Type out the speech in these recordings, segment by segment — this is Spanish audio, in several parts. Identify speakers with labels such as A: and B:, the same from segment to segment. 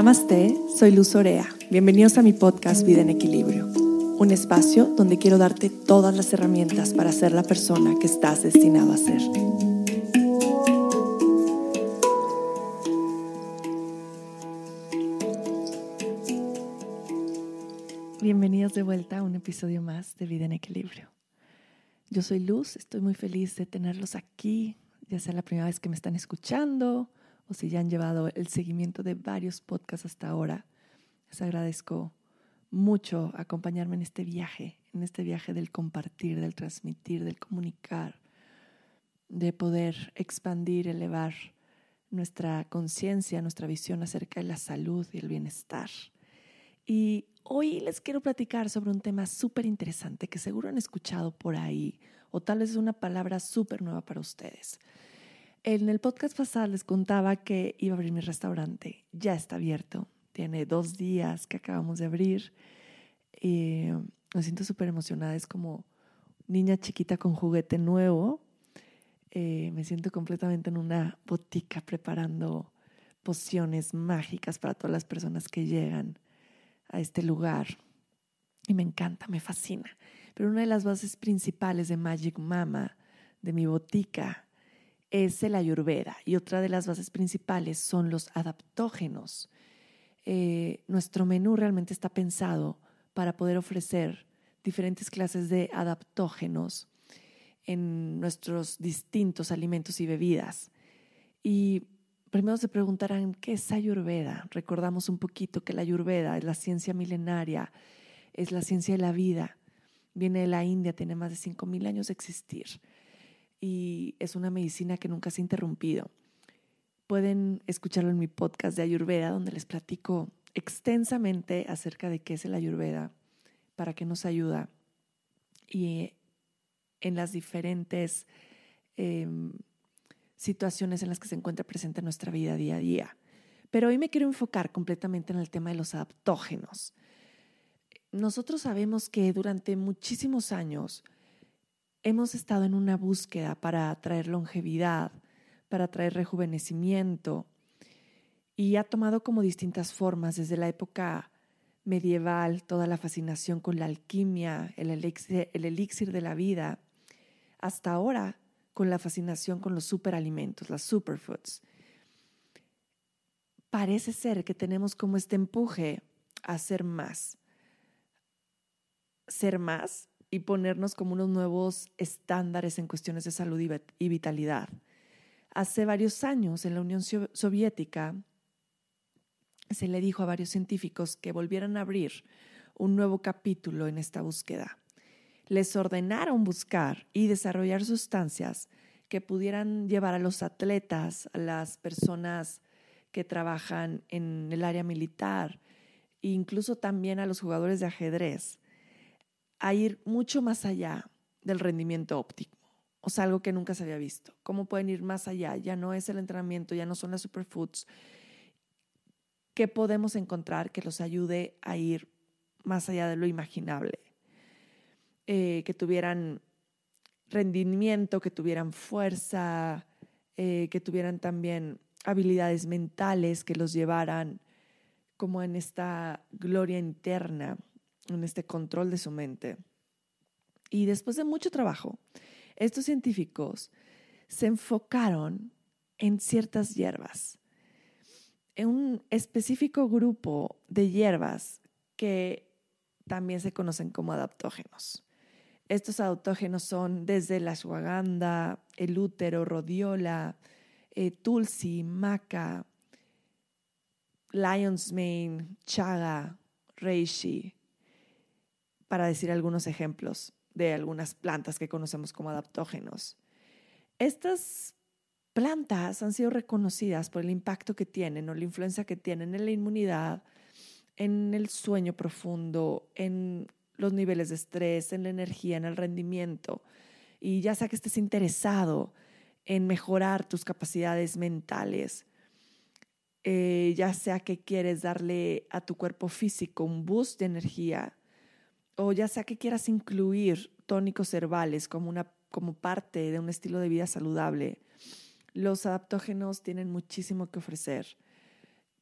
A: Namaste, soy Luz Orea. Bienvenidos a mi podcast Vida en Equilibrio, un espacio donde quiero darte todas las herramientas para ser la persona que estás destinado a ser. Bienvenidos de vuelta a un episodio más de Vida en Equilibrio. Yo soy Luz, estoy muy feliz de tenerlos aquí, ya sea la primera vez que me están escuchando o si ya han llevado el seguimiento de varios podcasts hasta ahora. Les agradezco mucho acompañarme en este viaje, en este viaje del compartir, del transmitir, del comunicar, de poder expandir, elevar nuestra conciencia, nuestra visión acerca de la salud y el bienestar. Y hoy les quiero platicar sobre un tema súper interesante que seguro han escuchado por ahí, o tal vez es una palabra súper nueva para ustedes. En el podcast pasado les contaba que iba a abrir mi restaurante. Ya está abierto. Tiene dos días que acabamos de abrir. Y me siento súper emocionada. Es como niña chiquita con juguete nuevo. Eh, me siento completamente en una botica preparando pociones mágicas para todas las personas que llegan a este lugar. Y me encanta, me fascina. Pero una de las bases principales de Magic Mama, de mi botica, es el ayurveda y otra de las bases principales son los adaptógenos. Eh, nuestro menú realmente está pensado para poder ofrecer diferentes clases de adaptógenos en nuestros distintos alimentos y bebidas. Y primero se preguntarán, ¿qué es Ayurveda? Recordamos un poquito que la Ayurveda es la ciencia milenaria, es la ciencia de la vida. Viene de la India, tiene más de 5.000 años de existir y es una medicina que nunca se ha interrumpido. Pueden escucharlo en mi podcast de Ayurveda, donde les platico extensamente acerca de qué es el Ayurveda, para qué nos ayuda y en las diferentes em, situaciones en las que se encuentra presente en nuestra vida día a día. Pero hoy me quiero enfocar completamente en el tema de los adaptógenos. Nosotros sabemos que durante muchísimos años hemos estado en una búsqueda para traer longevidad, para traer rejuvenecimiento, y ha tomado como distintas formas desde la época medieval, toda la fascinación con la alquimia, el elixir, de la vida, hasta ahora con la fascinación con los superalimentos, las superfoods. Parece ser que tenemos como este empuje a ser más. Ser más y ponernos como unos nuevos estándares en cuestiones de salud y vitalidad. Hace varios años en la Unión Soviética se le dijo a varios científicos que volvieran a abrir un nuevo capítulo en esta búsqueda. Les ordenaron buscar y desarrollar sustancias que pudieran llevar a los atletas, a las personas que trabajan en el área militar, e incluso también a los jugadores de ajedrez, a ir mucho más allá del rendimiento óptimo. O sea, algo que nunca se había visto. ¿Cómo pueden ir más allá? Ya no es el entrenamiento, ya no son las superfoods. ¿Qué podemos encontrar que los ayude a ir más allá de lo imaginable? Eh, que tuvieran rendimiento, que tuvieran fuerza, eh, que tuvieran también habilidades mentales que los llevaran como en esta gloria interna en este control de su mente. Y después de mucho trabajo, estos científicos se enfocaron en ciertas hierbas, en un específico grupo de hierbas que también se conocen como adaptógenos. Estos adaptógenos son desde la ashwagandha, el útero, rodiola, eh, tulsi, maca, lion's mane, chaga, reishi, para decir algunos ejemplos de algunas plantas que conocemos como adaptógenos. Estas plantas han sido reconocidas por el impacto que tienen o la influencia que tienen en la inmunidad, en el sueño profundo, en los niveles de estrés, en la energía, en el rendimiento. Y ya sea que estés interesado en mejorar tus capacidades mentales, eh, ya sea que quieres darle a tu cuerpo físico un boost de energía, o ya sea que quieras incluir tónicos herbales como, una, como parte de un estilo de vida saludable, los adaptógenos tienen muchísimo que ofrecer.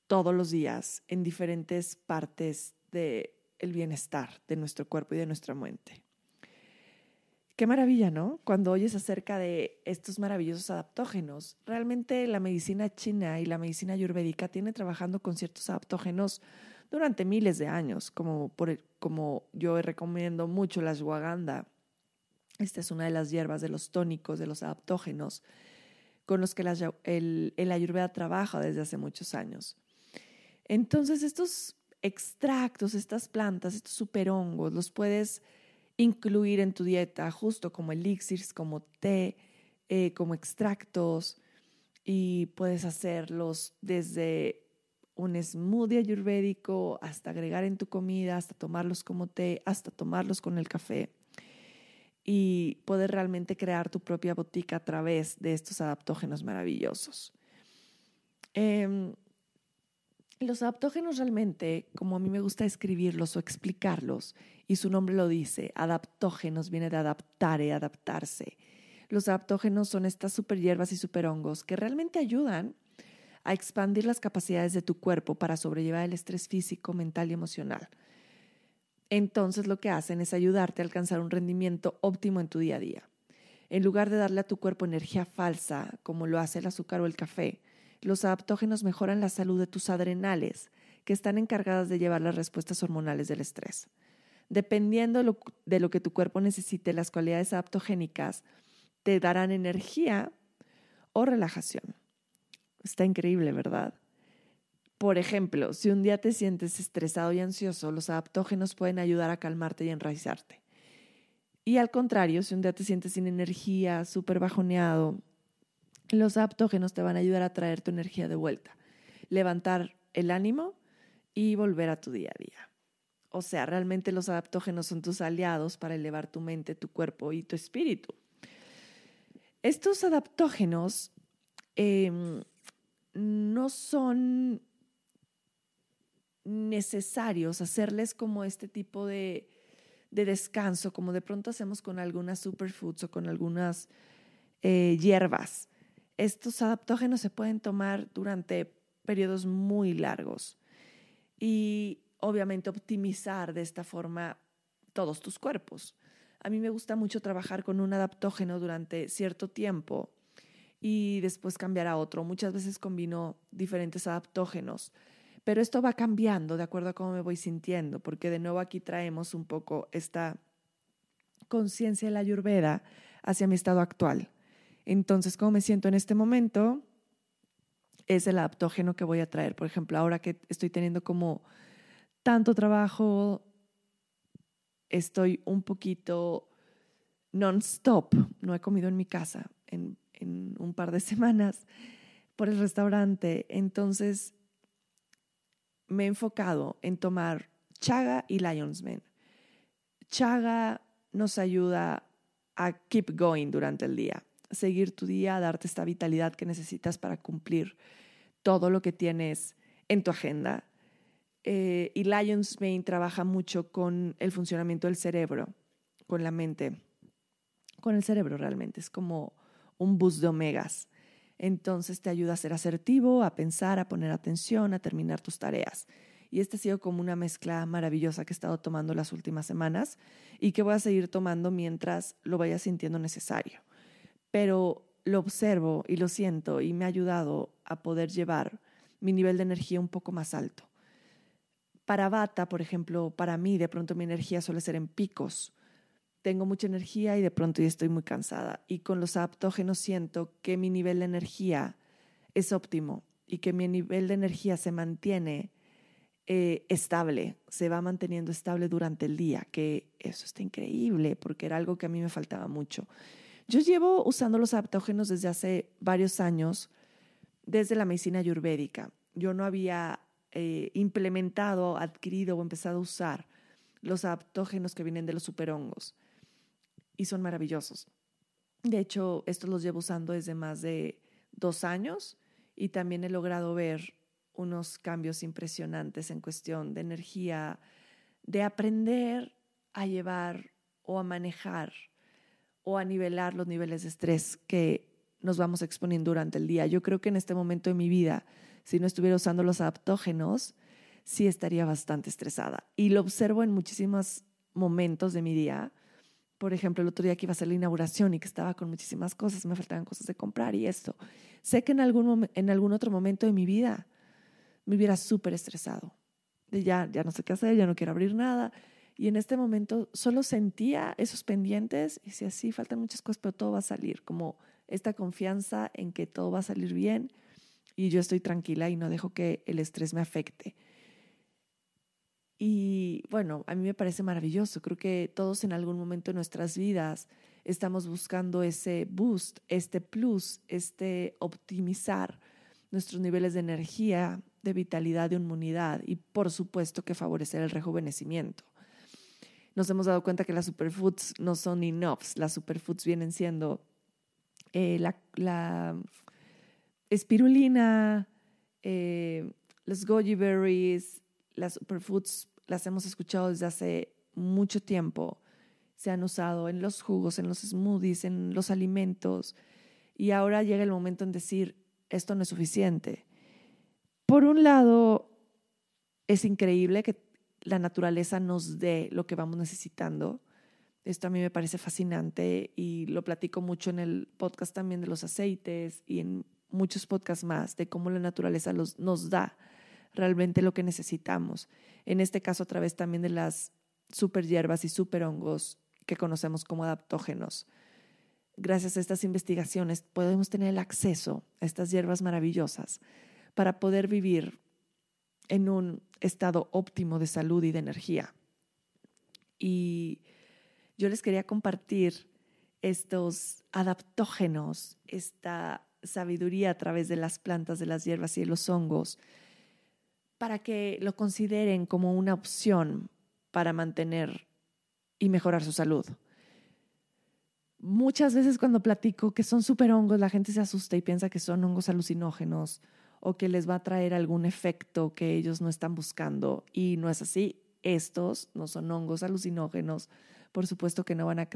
A: todos los días en diferentes partes del el bienestar de nuestro cuerpo y de nuestra mente. Qué maravilla, ¿no? Cuando oyes acerca de estos maravillosos adaptógenos. Realmente la medicina china y la medicina ayurvédica tienen trabajando con ciertos adaptógenos durante miles de años, como, por, como yo recomiendo mucho la ashwagandha. Esta es una de las hierbas de los tónicos, de los adaptógenos, con los que el, el ayurveda trabaja desde hace muchos años. Entonces, estos extractos, estas plantas, estos superhongos, los puedes incluir en tu dieta, justo como elixirs, como té, eh, como extractos, y puedes hacerlos desde un smoothie ayurvédico hasta agregar en tu comida, hasta tomarlos como té, hasta tomarlos con el café y poder realmente crear tu propia botica a través de estos adaptógenos maravillosos. Em, los adaptógenos realmente, como a mí me gusta escribirlos o explicarlos, y su nombre lo dice, adaptógenos viene de adaptar y adaptarse. Los adaptógenos son estas super hierbas y super hongos que realmente ayudan a expandir las capacidades de tu cuerpo para sobrellevar el estrés físico, mental y emocional. Entonces lo que hacen es ayudarte a alcanzar un rendimiento óptimo en tu día a día. En lugar de darle a tu cuerpo energía falsa, como lo hace el azúcar o el café, los adaptógenos mejoran la salud de tus adrenales, que están encargadas de llevar las respuestas hormonales del estrés. Dependiendo de lo que tu cuerpo necesite, las cualidades adaptogénicas te darán energía o relajación. Está increíble, ¿verdad? Por ejemplo, si un día te sientes estresado y ansioso, los adaptógenos pueden ayudar a calmarte y enraizarte. Y al contrario, si un día te sientes sin energía, súper bajoneado, los adaptógenos te van a ayudar a traer tu energía de vuelta, levantar el ánimo y volver a tu día a día. O sea, realmente los adaptógenos son tus aliados para elevar tu mente, tu cuerpo y tu espíritu. Estos adaptógenos em, no son necesarios hacerles como este tipo de, de, descanso, como de pronto hacemos con algunas superfoods o con algunas eh, hierbas estos adaptógenos se pueden tomar durante periodos muy largos y obviamente optimizar de esta forma todos tus cuerpos. A mí me gusta mucho trabajar con un adaptógeno durante cierto tiempo y después cambiar a otro. Muchas veces combino diferentes adaptógenos, pero esto va cambiando de acuerdo a cómo me voy sintiendo, porque de nuevo aquí traemos un poco esta conciencia de la ayurveda hacia mi estado actual. Entonces, ¿cómo me siento en este momento? Es el adaptógeno que voy a traer. Por ejemplo, ahora que estoy teniendo como tanto trabajo, estoy un poquito non-stop. No he comido en mi casa en, en un par de semanas por el restaurante. Entonces, me he enfocado en tomar chaga y Lion's Mane. Chaga nos ayuda a keep going durante el día seguir tu día, darte esta vitalidad que necesitas para cumplir todo lo que tienes en tu agenda. Eh, y Lions Mane trabaja mucho con el funcionamiento del cerebro, con la mente, con el cerebro realmente. Es como un bus de omegas. Entonces te ayuda a ser asertivo, a pensar, a poner atención, a terminar tus tareas. Y este ha sido como una mezcla maravillosa que he estado tomando las últimas semanas y que voy a seguir tomando mientras lo vaya sintiendo necesario pero lo observo y lo siento y me ha ayudado a poder llevar mi nivel de energía un poco más alto. Para Bata, por ejemplo, para mí de pronto mi energía suele ser en picos. Tengo mucha energía y de pronto ya estoy muy cansada. Y con los adaptógenos siento que mi nivel de energía es óptimo y que mi nivel de energía se mantiene eh, estable, se va manteniendo estable durante el día, que eso está increíble porque era algo que a mí me faltaba mucho. Yo llevo usando los adaptógenos desde hace varios años, desde la medicina ayurvédica. Yo no había eh, implementado, adquirido o empezado a usar los adaptógenos que vienen de los superhongos y son maravillosos. De hecho, estos los llevo usando desde más de dos años y también he logrado ver unos cambios impresionantes en cuestión de energía, de aprender a llevar o a manejar o a nivelar los niveles de estrés que nos vamos exponiendo durante el día. Yo creo que en este momento de mi vida si no estuviera usando los adaptógenos, sí estaría bastante estresada. Y lo observo en muchísimos momentos de mi día. Por ejemplo, el otro día que iba a hacer la inauguración y que estaba con muchísimas cosas, me faltaban cosas de comprar y esto. Sé que en algún, en algún otro momento de mi vida me hubiera súper estresado. De ya, ya no sé qué hacer, ya no quiero abrir nada. Y en este momento solo sentía esos pendientes y decía, sí, faltan muchas cosas, pero todo va a salir. Como esta confianza en que todo va a salir bien y yo estoy tranquila y no dejo que el estrés me afecte. Y bueno, a mí me parece maravilloso. Creo que todos en algún momento de nuestras vidas estamos buscando ese boost, este plus, este optimizar nuestros niveles de energía, de vitalidad, de inmunidad y por supuesto que favorecer el rejuvenecimiento. Nos hemos dado cuenta que las superfoods no son enoughs. Las superfoods vienen siendo eh, la, espirulina, eh, los goji berries, las superfoods las hemos escuchado desde hace mucho tiempo. Se han usado en los jugos, en los smoothies, en los alimentos. Y ahora llega el momento en decir, esto no es suficiente. Por un lado, es increíble que la naturaleza nos dé lo que vamos necesitando. Esto a mí me parece fascinante y lo platico mucho en el podcast también de los aceites y en muchos podcasts más de cómo la naturaleza nos da realmente lo que necesitamos. En este caso, a través también de las super hierbas y super hongos que conocemos como adaptógenos. Gracias a estas investigaciones podemos tener el acceso a estas hierbas maravillosas para poder vivir en un estado óptimo de salud y de energía. Y yo les quería compartir estos adaptógenos, esta sabiduría a través de las plantas, de las hierbas y de los hongos, para que lo consideren como una opción para mantener y mejorar su salud. Muchas veces cuando platico que son super hongos, la gente se asusta y piensa que son hongos alucinógenos o que les va a traer algún efecto que ellos no están buscando. Y no es así. Estos no son hongos alucinógenos. Por supuesto que no van a,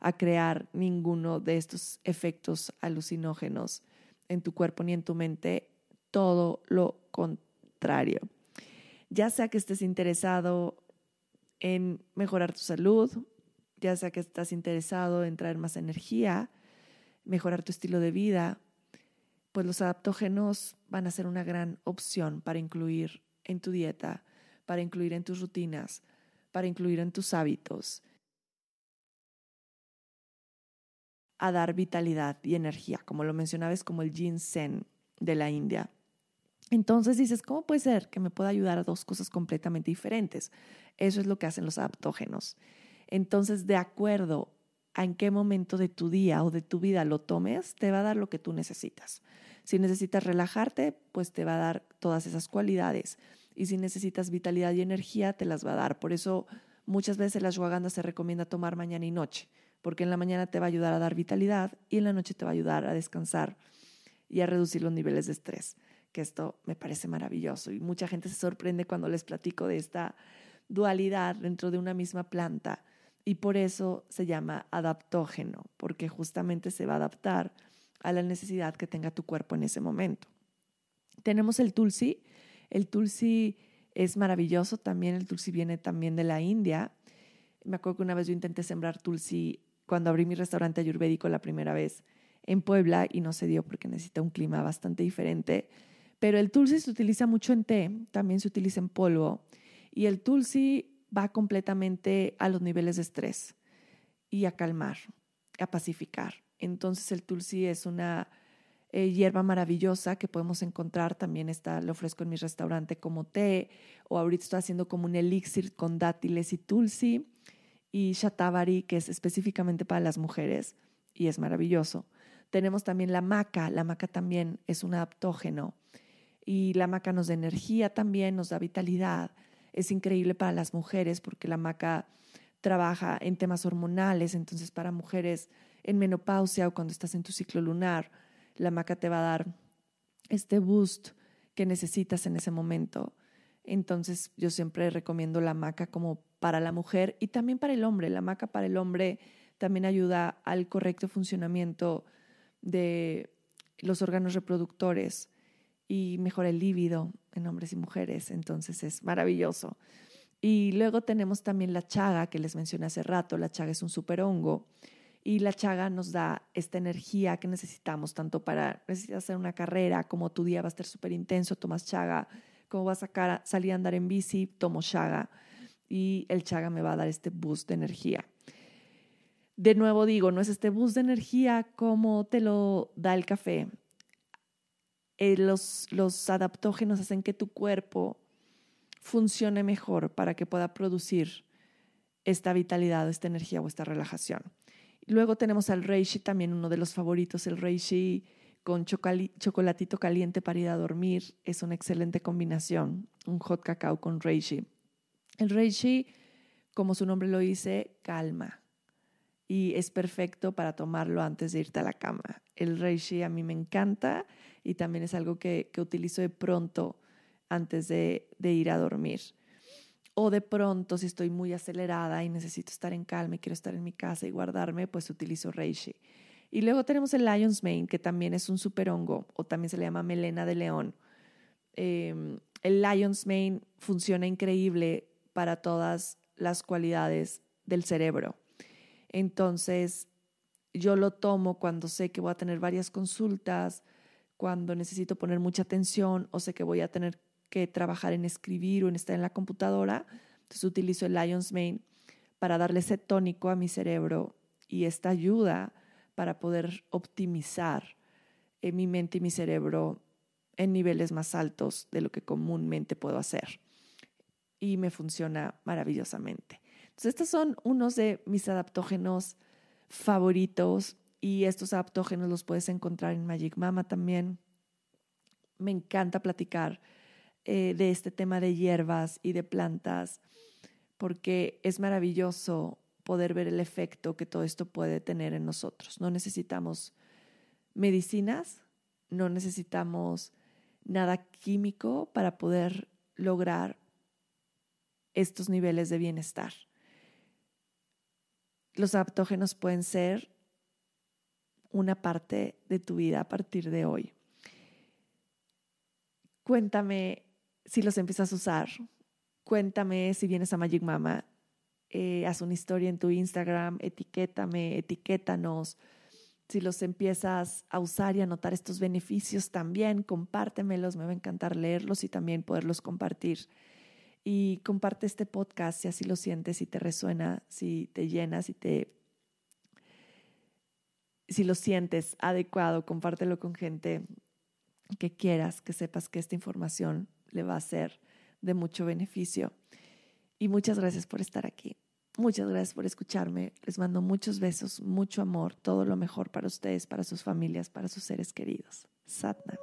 A: a crear ninguno de estos efectos alucinógenos en tu cuerpo ni en tu mente. Todo lo contrario. Ya sea que estés interesado en mejorar tu salud, ya sea que estás interesado en traer más energía, mejorar tu estilo de vida, pues los adaptógenos van a ser una gran opción para incluir en tu dieta, para incluir en tus rutinas, para incluir en tus hábitos, a dar vitalidad y energía, como lo mencionaba, es como el ginseng de la India. Entonces dices, ¿cómo puede ser que me pueda ayudar a dos cosas completamente diferentes? Eso es lo que hacen los adaptógenos. Entonces, de acuerdo a en qué momento de tu día o de tu vida lo tomes, te va a dar lo que tú necesitas. Si necesitas relajarte, pues te va a dar todas esas cualidades. Y si necesitas vitalidad y energía, te las va a dar. Por eso muchas veces la ashwagandha se recomienda tomar mañana y noche, porque en la mañana te va a ayudar a dar vitalidad y en la noche te va a ayudar a descansar y a reducir los niveles de estrés, que esto me parece maravilloso. Y mucha gente se sorprende cuando les platico de esta dualidad dentro de una misma planta. Y por eso se llama adaptógeno, porque justamente se va a adaptar a la necesidad que tenga tu cuerpo en ese momento. Tenemos el tulsi. El tulsi es maravilloso también. El tulsi viene también de la India. Me acuerdo que una vez yo intenté sembrar tulsi cuando abrí mi restaurante ayurvédico la primera vez en Puebla y no se dio porque necesita un clima bastante diferente. Pero el tulsi se utiliza mucho en té, también se utiliza en polvo. Y el tulsi va completamente a los niveles de estrés y a calmar, a pacificar. Entonces el tulsi es una eh, hierba maravillosa que podemos encontrar, también está, lo ofrezco en mi restaurante como té, o ahorita estoy haciendo como un elixir con dátiles y tulsi, y shatavari, que es específicamente para las mujeres, y es maravilloso. Tenemos también la maca, la maca también es un adaptógeno, y la maca nos da energía también, nos da vitalidad. Es increíble para las mujeres porque la maca trabaja en temas hormonales, entonces para mujeres en menopausia o cuando estás en tu ciclo lunar, la maca te va a dar este boost que necesitas en ese momento. Entonces yo siempre recomiendo la maca como para la mujer y también para el hombre. La maca para el hombre también ayuda al correcto funcionamiento de los órganos reproductores y mejora el líbido en hombres y mujeres, entonces es maravilloso. Y luego tenemos también la chaga, que les mencioné hace rato, la chaga es un super hongo y la chaga nos da esta energía que necesitamos, tanto para necesitas hacer una carrera, como tu día va a estar súper intenso, tomas chaga, como vas a salir a andar en bici, tomo chaga y el chaga me va a dar este boost de energía. De nuevo digo, no es este boost de energía como te lo da el café. Eh, los, los adaptógenos hacen que tu cuerpo funcione mejor para que pueda producir esta vitalidad, esta energía o esta relajación. Luego tenemos al reishi, también uno de los favoritos, el reishi con chocolatito caliente para ir a dormir. Es una excelente combinación, un hot cacao con reishi. El reishi, como su nombre lo dice, calma y es perfecto para tomarlo antes de irte a la cama. El reishi a mí me encanta y también es algo que, utilizo de pronto antes de, de ir a dormir. O de pronto, si estoy muy acelerada y necesito estar en calma y quiero estar en mi casa y guardarme, pues utilizo reishi. Y luego tenemos el Lion's Mane, que también es un super hongo, o también se le llama melena de león. Em, el Lion's Mane funciona increíble para todas las cualidades del cerebro. Entonces, yo lo tomo cuando sé que voy a tener varias consultas, cuando necesito poner mucha atención o sé que voy a tener que trabajar en escribir o en estar en la computadora. Entonces utilizo el Lion's Mane para darle ese tónico a mi cerebro y esta ayuda para poder optimizar eh, mi mente y mi cerebro en niveles más altos de lo que comúnmente puedo hacer. Y me funciona maravillosamente. Estos son unos de mis adaptógenos favoritos y estos adaptógenos los puedes encontrar en Magic Mama también. Me encanta platicar eh, de este tema de hierbas y de plantas porque es maravilloso poder ver el efecto que todo esto puede tener en nosotros. No necesitamos medicinas, no necesitamos nada químico para poder lograr estos niveles de bienestar. Los adaptógenos pueden ser una parte de tu vida a partir de hoy. Cuéntame si los empiezas a usar. Cuéntame si vienes a Magic Mama. Eh, haz una historia en tu Instagram, etiquétame, etiquétanos. Si los empiezas a usar y a notar estos beneficios también, compártemelos. Me va a encantar leerlos y también poderlos compartir y comparte este podcast si así lo sientes, si te resuena, si te llena, si te si lo sientes adecuado, compártelo con gente que quieras, que sepas que esta información le va a ser de mucho beneficio. Y muchas gracias por estar aquí. Muchas gracias por escucharme. Les mando muchos besos, mucho amor, todo lo mejor para ustedes, para sus familias, para sus seres queridos. Satnam.